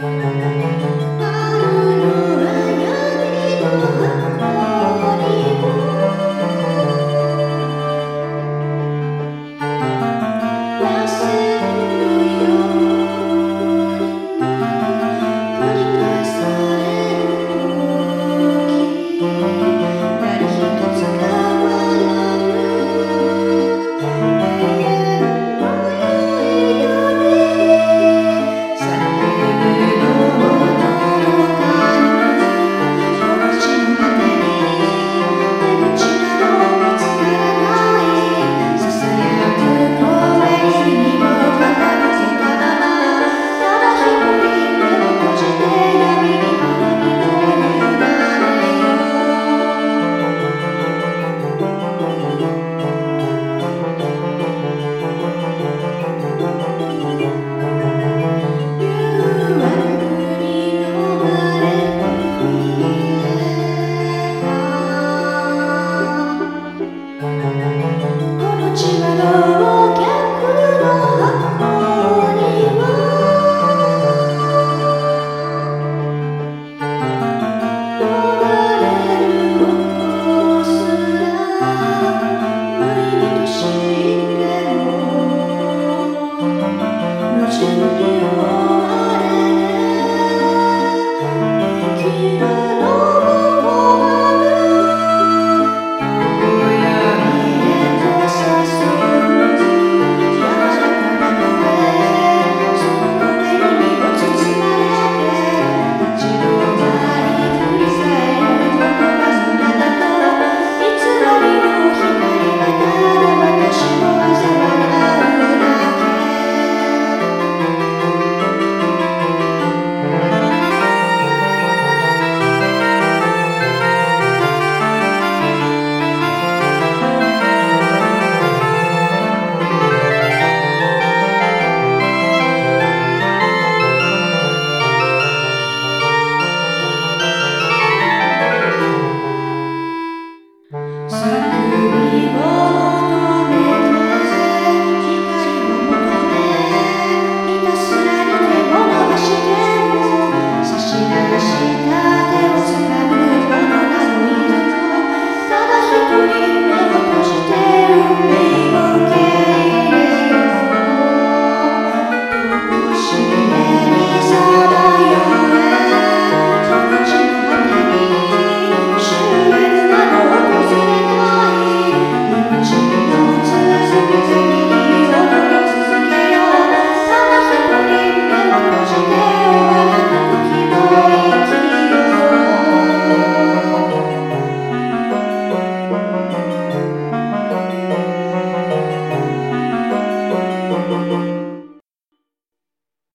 Müzik Say